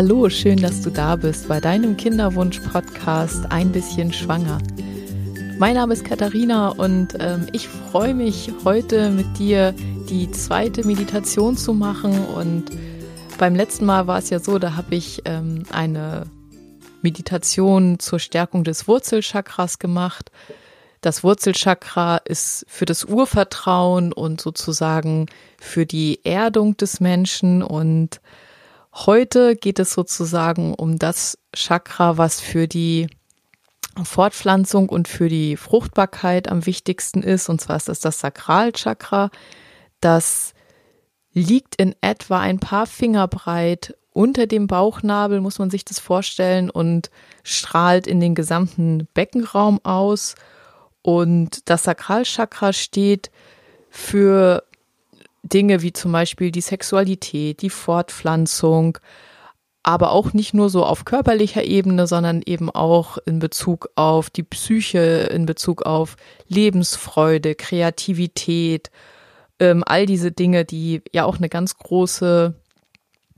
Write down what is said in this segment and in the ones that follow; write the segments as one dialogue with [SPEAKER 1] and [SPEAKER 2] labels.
[SPEAKER 1] Hallo, schön, dass du da bist bei deinem Kinderwunsch-Podcast Ein bisschen schwanger. Mein Name ist Katharina und ähm, ich freue mich heute mit dir die zweite Meditation zu machen. Und beim letzten Mal war es ja so, da habe ich ähm, eine Meditation zur Stärkung des Wurzelchakras gemacht. Das Wurzelchakra ist für das Urvertrauen und sozusagen für die Erdung des Menschen und Heute geht es sozusagen um das Chakra, was für die Fortpflanzung und für die Fruchtbarkeit am wichtigsten ist. Und zwar ist das das Sakralchakra. Das liegt in etwa ein paar Finger breit unter dem Bauchnabel, muss man sich das vorstellen, und strahlt in den gesamten Beckenraum aus. Und das Sakralchakra steht für Dinge wie zum Beispiel die Sexualität, die Fortpflanzung, aber auch nicht nur so auf körperlicher Ebene, sondern eben auch in Bezug auf die Psyche, in Bezug auf Lebensfreude, Kreativität, ähm, all diese Dinge, die ja auch eine ganz große,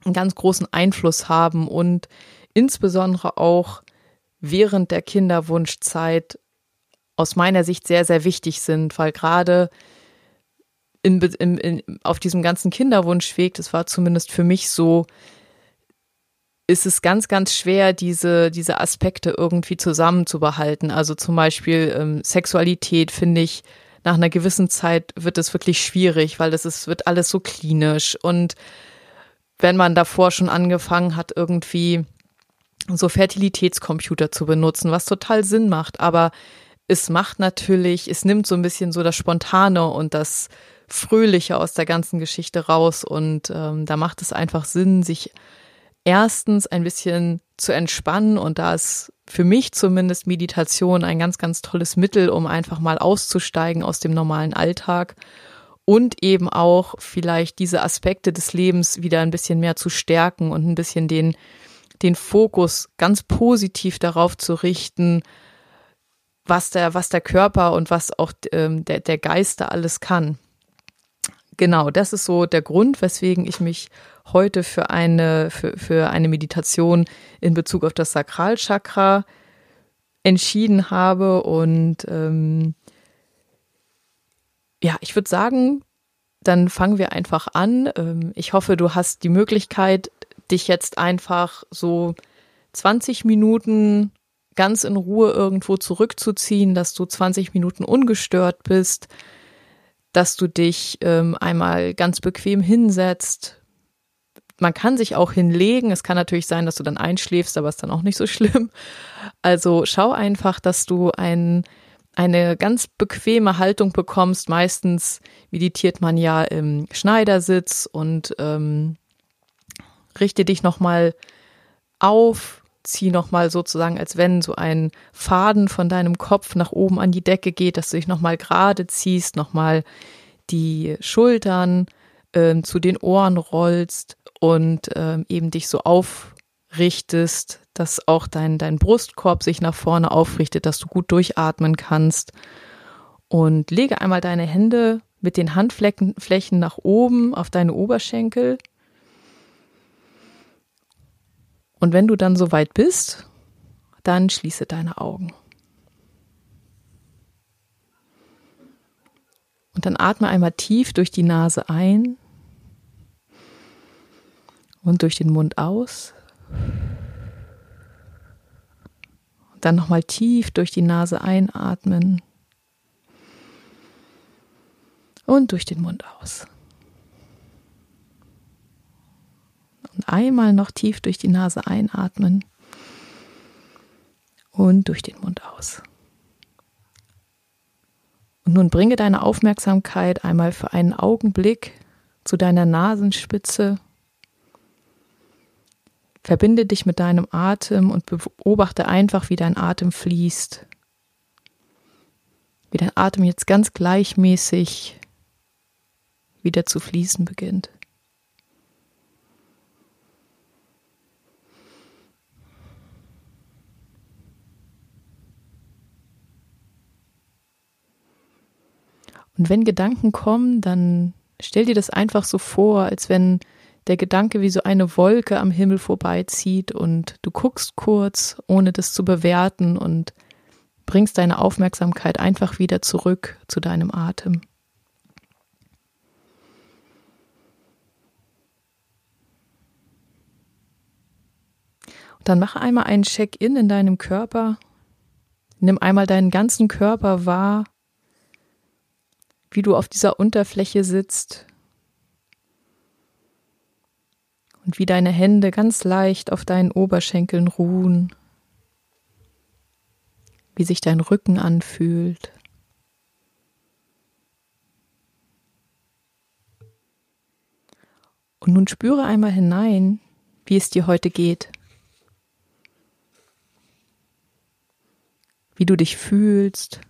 [SPEAKER 1] einen ganz großen Einfluss haben und insbesondere auch während der Kinderwunschzeit aus meiner Sicht sehr, sehr wichtig sind, weil gerade in, in, in, auf diesem ganzen Kinderwunschweg, das war zumindest für mich so, ist es ganz, ganz schwer, diese, diese Aspekte irgendwie zusammenzubehalten. Also zum Beispiel ähm, Sexualität finde ich, nach einer gewissen Zeit wird es wirklich schwierig, weil das ist, wird alles so klinisch. Und wenn man davor schon angefangen hat, irgendwie so Fertilitätscomputer zu benutzen, was total Sinn macht, aber es macht natürlich, es nimmt so ein bisschen so das Spontane und das Fröhliche aus der ganzen Geschichte raus. Und ähm, da macht es einfach Sinn, sich erstens ein bisschen zu entspannen. Und da ist für mich zumindest Meditation ein ganz, ganz tolles Mittel, um einfach mal auszusteigen aus dem normalen Alltag und eben auch vielleicht diese Aspekte des Lebens wieder ein bisschen mehr zu stärken und ein bisschen den, den Fokus ganz positiv darauf zu richten, was der, was der Körper und was auch ähm, der, der Geist da alles kann. Genau, das ist so der Grund, weswegen ich mich heute für eine, für, für eine Meditation in Bezug auf das Sakralchakra entschieden habe. Und ähm, ja, ich würde sagen, dann fangen wir einfach an. Ähm, ich hoffe, du hast die Möglichkeit, dich jetzt einfach so 20 Minuten ganz in Ruhe irgendwo zurückzuziehen, dass du 20 Minuten ungestört bist, dass du dich ähm, einmal ganz bequem hinsetzt. Man kann sich auch hinlegen. Es kann natürlich sein, dass du dann einschläfst, aber ist dann auch nicht so schlimm. Also schau einfach, dass du ein, eine ganz bequeme Haltung bekommst. Meistens meditiert man ja im Schneidersitz und ähm, richte dich nochmal auf, zieh nochmal sozusagen, als wenn so ein Faden von deinem Kopf nach oben an die Decke geht, dass du dich nochmal gerade ziehst, nochmal die Schultern ähm, zu den Ohren rollst und ähm, eben dich so aufrichtest, dass auch dein, dein Brustkorb sich nach vorne aufrichtet, dass du gut durchatmen kannst. Und lege einmal deine Hände mit den Handflächen nach oben auf deine Oberschenkel Und wenn du dann soweit bist, dann schließe deine Augen. Und dann atme einmal tief durch die Nase ein und durch den Mund aus. Und dann nochmal tief durch die Nase einatmen und durch den Mund aus. Und einmal noch tief durch die Nase einatmen und durch den Mund aus. Und nun bringe deine Aufmerksamkeit einmal für einen Augenblick zu deiner Nasenspitze. Verbinde dich mit deinem Atem und beobachte einfach, wie dein Atem fließt. Wie dein Atem jetzt ganz gleichmäßig wieder zu fließen beginnt. Und wenn Gedanken kommen, dann stell dir das einfach so vor, als wenn der Gedanke wie so eine Wolke am Himmel vorbeizieht und du guckst kurz, ohne das zu bewerten und bringst deine Aufmerksamkeit einfach wieder zurück zu deinem Atem. Und dann mache einmal einen Check-in in deinem Körper. Nimm einmal deinen ganzen Körper wahr, wie du auf dieser Unterfläche sitzt und wie deine Hände ganz leicht auf deinen Oberschenkeln ruhen, wie sich dein Rücken anfühlt. Und nun spüre einmal hinein, wie es dir heute geht. Wie du dich fühlst.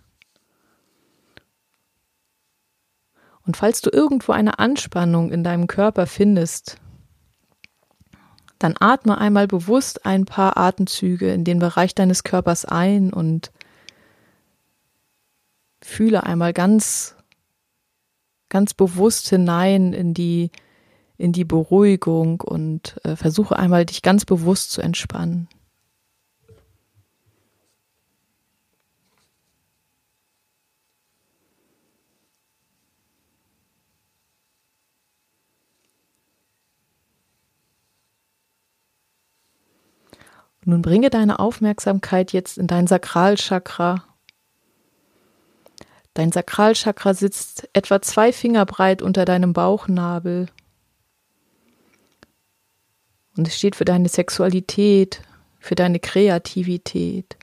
[SPEAKER 1] Und falls du irgendwo eine Anspannung in deinem Körper findest, dann atme einmal bewusst ein paar Atemzüge in den Bereich deines Körpers ein und fühle einmal ganz, ganz bewusst hinein in die, in die Beruhigung und äh, versuche einmal dich ganz bewusst zu entspannen. Nun bringe deine Aufmerksamkeit jetzt in dein Sakralchakra. Dein Sakralchakra sitzt etwa zwei Finger breit unter deinem Bauchnabel. Und es steht für deine Sexualität, für deine Kreativität,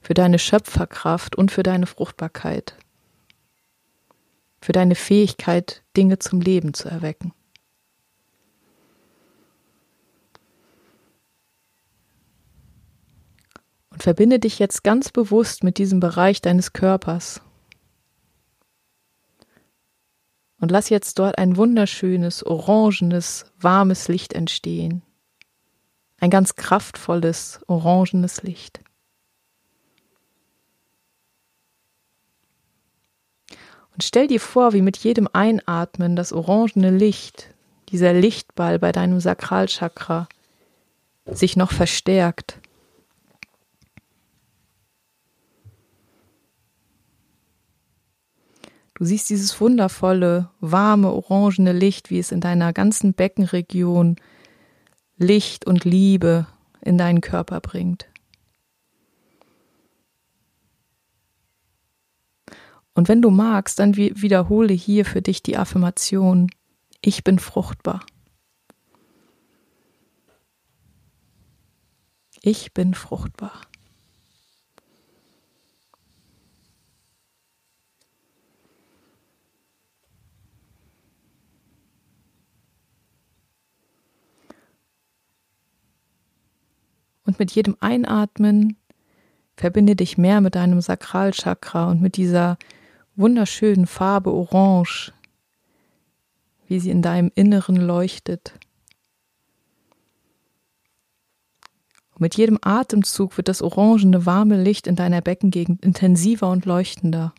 [SPEAKER 1] für deine Schöpferkraft und für deine Fruchtbarkeit, für deine Fähigkeit, Dinge zum Leben zu erwecken. Und verbinde dich jetzt ganz bewusst mit diesem Bereich deines Körpers. Und lass jetzt dort ein wunderschönes, orangenes, warmes Licht entstehen. Ein ganz kraftvolles, orangenes Licht. Und stell dir vor, wie mit jedem Einatmen das orangene Licht, dieser Lichtball bei deinem Sakralchakra, sich noch verstärkt Du siehst dieses wundervolle, warme, orangene Licht, wie es in deiner ganzen Beckenregion Licht und Liebe in deinen Körper bringt. Und wenn du magst, dann wiederhole hier für dich die Affirmation, ich bin fruchtbar. Ich bin fruchtbar. Und mit jedem Einatmen verbinde dich mehr mit deinem Sakralchakra und mit dieser wunderschönen Farbe Orange, wie sie in deinem Inneren leuchtet. Und mit jedem Atemzug wird das orangene warme Licht in deiner Beckengegend intensiver und leuchtender.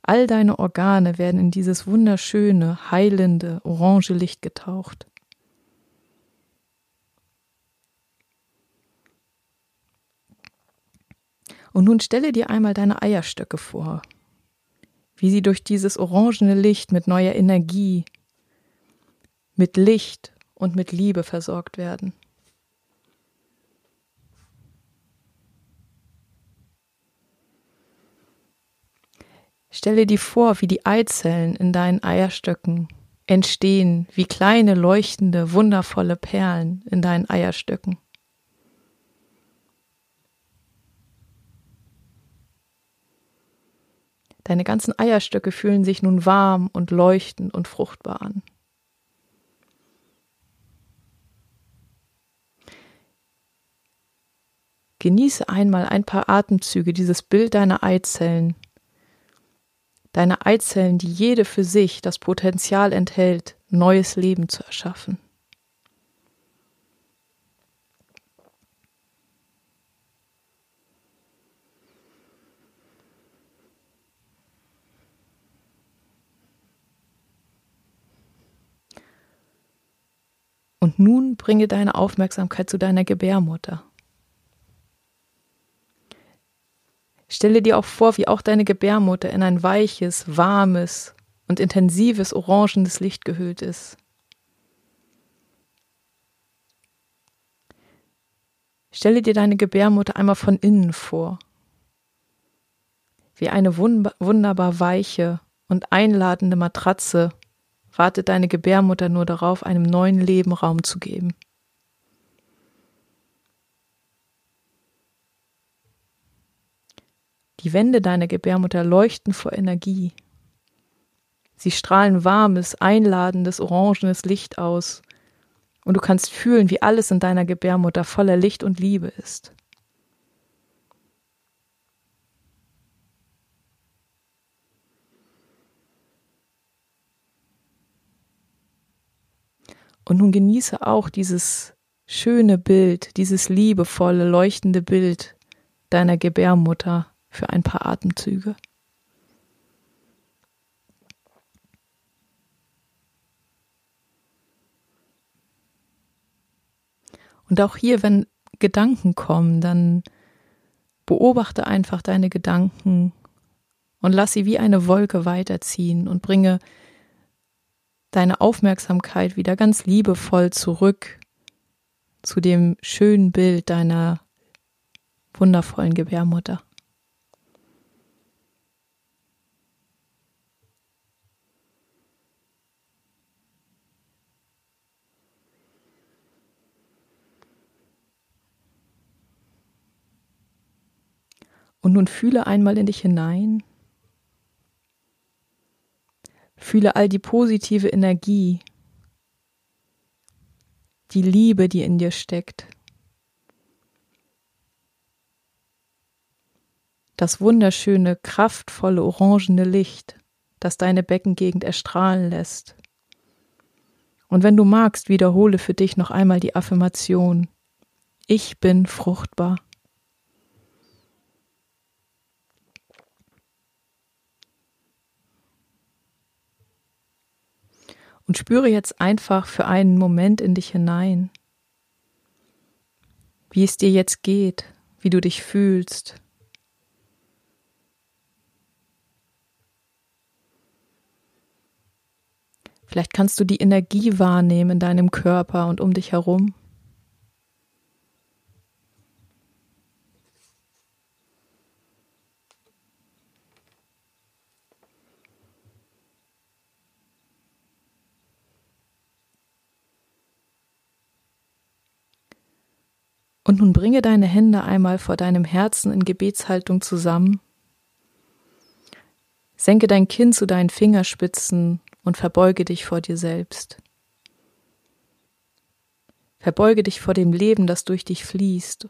[SPEAKER 1] All deine Organe werden in dieses wunderschöne, heilende, orange Licht getaucht. Und nun stelle dir einmal deine Eierstöcke vor, wie sie durch dieses orangene Licht mit neuer Energie, mit Licht und mit Liebe versorgt werden. Stelle dir vor, wie die Eizellen in deinen Eierstöcken entstehen, wie kleine, leuchtende, wundervolle Perlen in deinen Eierstöcken. Deine ganzen Eierstöcke fühlen sich nun warm und leuchtend und fruchtbar an. Genieße einmal ein paar Atemzüge dieses Bild deiner Eizellen. Deine Eizellen, die jede für sich das Potenzial enthält, neues Leben zu erschaffen. Und nun bringe deine Aufmerksamkeit zu deiner Gebärmutter. Stelle dir auch vor, wie auch deine Gebärmutter in ein weiches, warmes und intensives orangenes Licht gehüllt ist. Stelle dir deine Gebärmutter einmal von innen vor, wie eine wunderbar weiche und einladende Matratze wartet deine Gebärmutter nur darauf, einem neuen Leben Raum zu geben. Die Wände deiner Gebärmutter leuchten vor Energie. Sie strahlen warmes, einladendes, orangenes Licht aus, und du kannst fühlen, wie alles in deiner Gebärmutter voller Licht und Liebe ist. Und nun genieße auch dieses schöne Bild, dieses liebevolle, leuchtende Bild deiner Gebärmutter für ein paar Atemzüge. Und auch hier, wenn Gedanken kommen, dann beobachte einfach deine Gedanken und lass sie wie eine Wolke weiterziehen und bringe deine Aufmerksamkeit wieder ganz liebevoll zurück zu dem schönen Bild deiner wundervollen Gebärmutter. Und nun fühle einmal in dich hinein. Fühle all die positive Energie, die Liebe, die in dir steckt. Das wunderschöne, kraftvolle, orangene Licht, das deine Beckengegend erstrahlen lässt. Und wenn du magst, wiederhole für dich noch einmal die Affirmation. Ich bin fruchtbar. Und spüre jetzt einfach für einen Moment in dich hinein, wie es dir jetzt geht, wie du dich fühlst. Vielleicht kannst du die Energie wahrnehmen in deinem Körper und um dich herum. Und nun bringe deine Hände einmal vor deinem Herzen in Gebetshaltung zusammen. Senke dein Kinn zu deinen Fingerspitzen und verbeuge dich vor dir selbst. Verbeuge dich vor dem Leben, das durch dich fließt.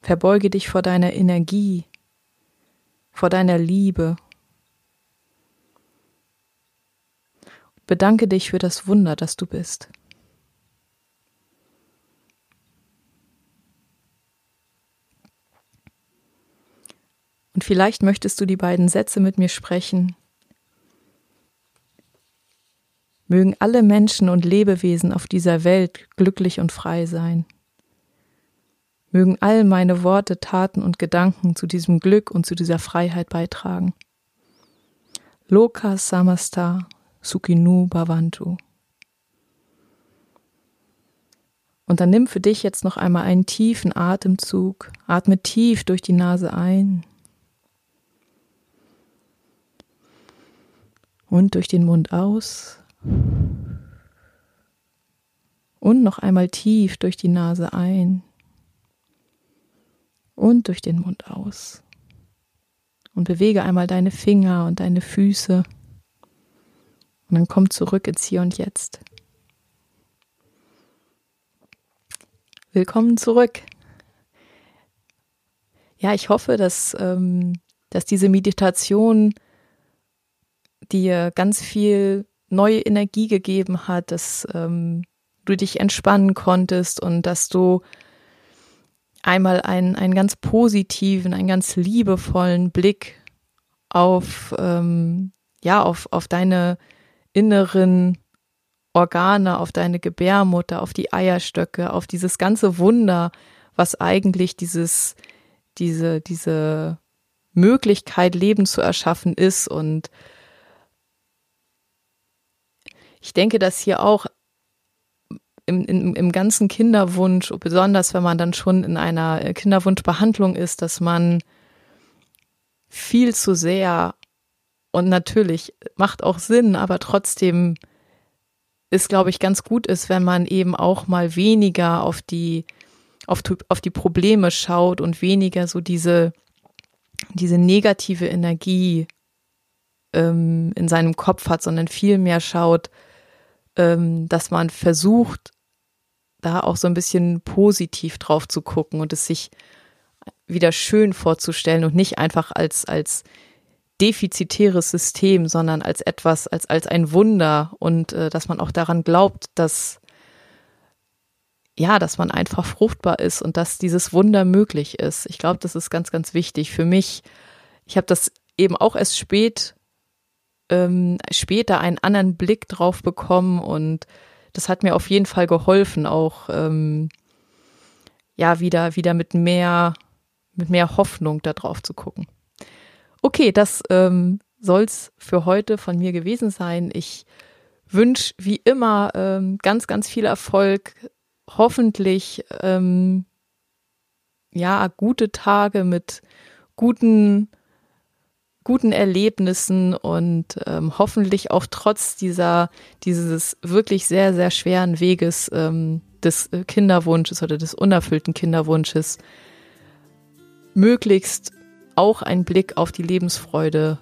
[SPEAKER 1] Verbeuge dich vor deiner Energie, vor deiner Liebe. Bedanke dich für das Wunder, das du bist. Und vielleicht möchtest du die beiden Sätze mit mir sprechen. Mögen alle Menschen und Lebewesen auf dieser Welt glücklich und frei sein. Mögen all meine Worte, Taten und Gedanken zu diesem Glück und zu dieser Freiheit beitragen. Loka Samasta Sukinu Bhavantu. Und dann nimm für dich jetzt noch einmal einen tiefen Atemzug, atme tief durch die Nase ein Und durch den Mund aus. Und noch einmal tief durch die Nase ein. Und durch den Mund aus. Und bewege einmal deine Finger und deine Füße. Und dann komm zurück ins Hier und Jetzt. Willkommen zurück. Ja, ich hoffe, dass, ähm, dass diese Meditation dir ganz viel neue Energie gegeben hat, dass ähm, du dich entspannen konntest und dass du einmal einen, einen ganz positiven, einen ganz liebevollen Blick auf, ähm, ja, auf, auf deine inneren Organe, auf deine Gebärmutter, auf die Eierstöcke, auf dieses ganze Wunder, was eigentlich dieses, diese, diese Möglichkeit, Leben zu erschaffen ist. Und ich denke, dass hier auch im, im, im ganzen Kinderwunsch, besonders wenn man dann schon in einer Kinderwunschbehandlung ist, dass man viel zu sehr und natürlich macht auch Sinn, aber trotzdem ist, glaube ich, ganz gut ist, wenn man eben auch mal weniger auf die, auf, auf die Probleme schaut und weniger so diese, diese negative Energie ähm, in seinem Kopf hat, sondern viel mehr schaut, ähm, dass man versucht, da auch so ein bisschen positiv drauf zu gucken und es sich wieder schön vorzustellen und nicht einfach als, als defizitäres System, sondern als etwas, als, als ein Wunder und äh, dass man auch daran glaubt, dass ja, dass man einfach fruchtbar ist und dass dieses Wunder möglich ist. Ich glaube, das ist ganz, ganz wichtig für mich. Ich habe das eben auch erst spät, ähm, später einen anderen Blick drauf bekommen und das hat mir auf jeden Fall geholfen, auch ähm, ja wieder wieder mit mehr mit mehr Hoffnung da drauf zu gucken. Okay, das ähm, soll's für heute von mir gewesen sein. Ich wünsche wie immer ähm, ganz, ganz viel Erfolg. Hoffentlich ähm, ja gute Tage mit guten guten Erlebnissen und ähm, hoffentlich auch trotz dieser dieses wirklich sehr sehr schweren Weges ähm, des Kinderwunsches oder des unerfüllten Kinderwunsches möglichst auch einen Blick auf die Lebensfreude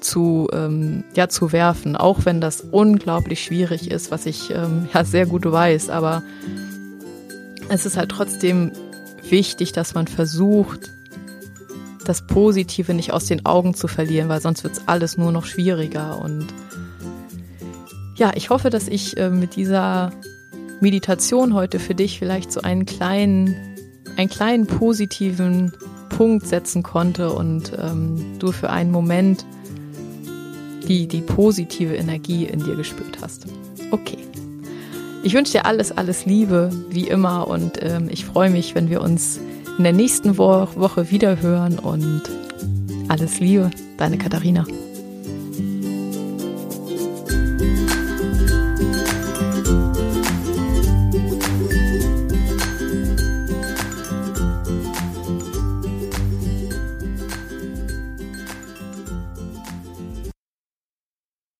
[SPEAKER 1] zu, ähm, ja, zu werfen, auch wenn das unglaublich schwierig ist, was ich ähm, ja sehr gut weiß. Aber es ist halt trotzdem wichtig, dass man versucht, das Positive nicht aus den Augen zu verlieren, weil sonst wird es alles nur noch schwieriger. Und ja, ich hoffe, dass ich äh, mit dieser Meditation heute für dich vielleicht so einen kleinen, einen kleinen positiven Punkt setzen konnte und ähm, du für einen Moment die, die positive Energie in dir gespürt hast. Okay. Ich wünsche dir alles, alles Liebe, wie immer, und ähm, ich freue mich, wenn wir uns in der nächsten Wo Woche wieder hören und alles Liebe, deine Katharina.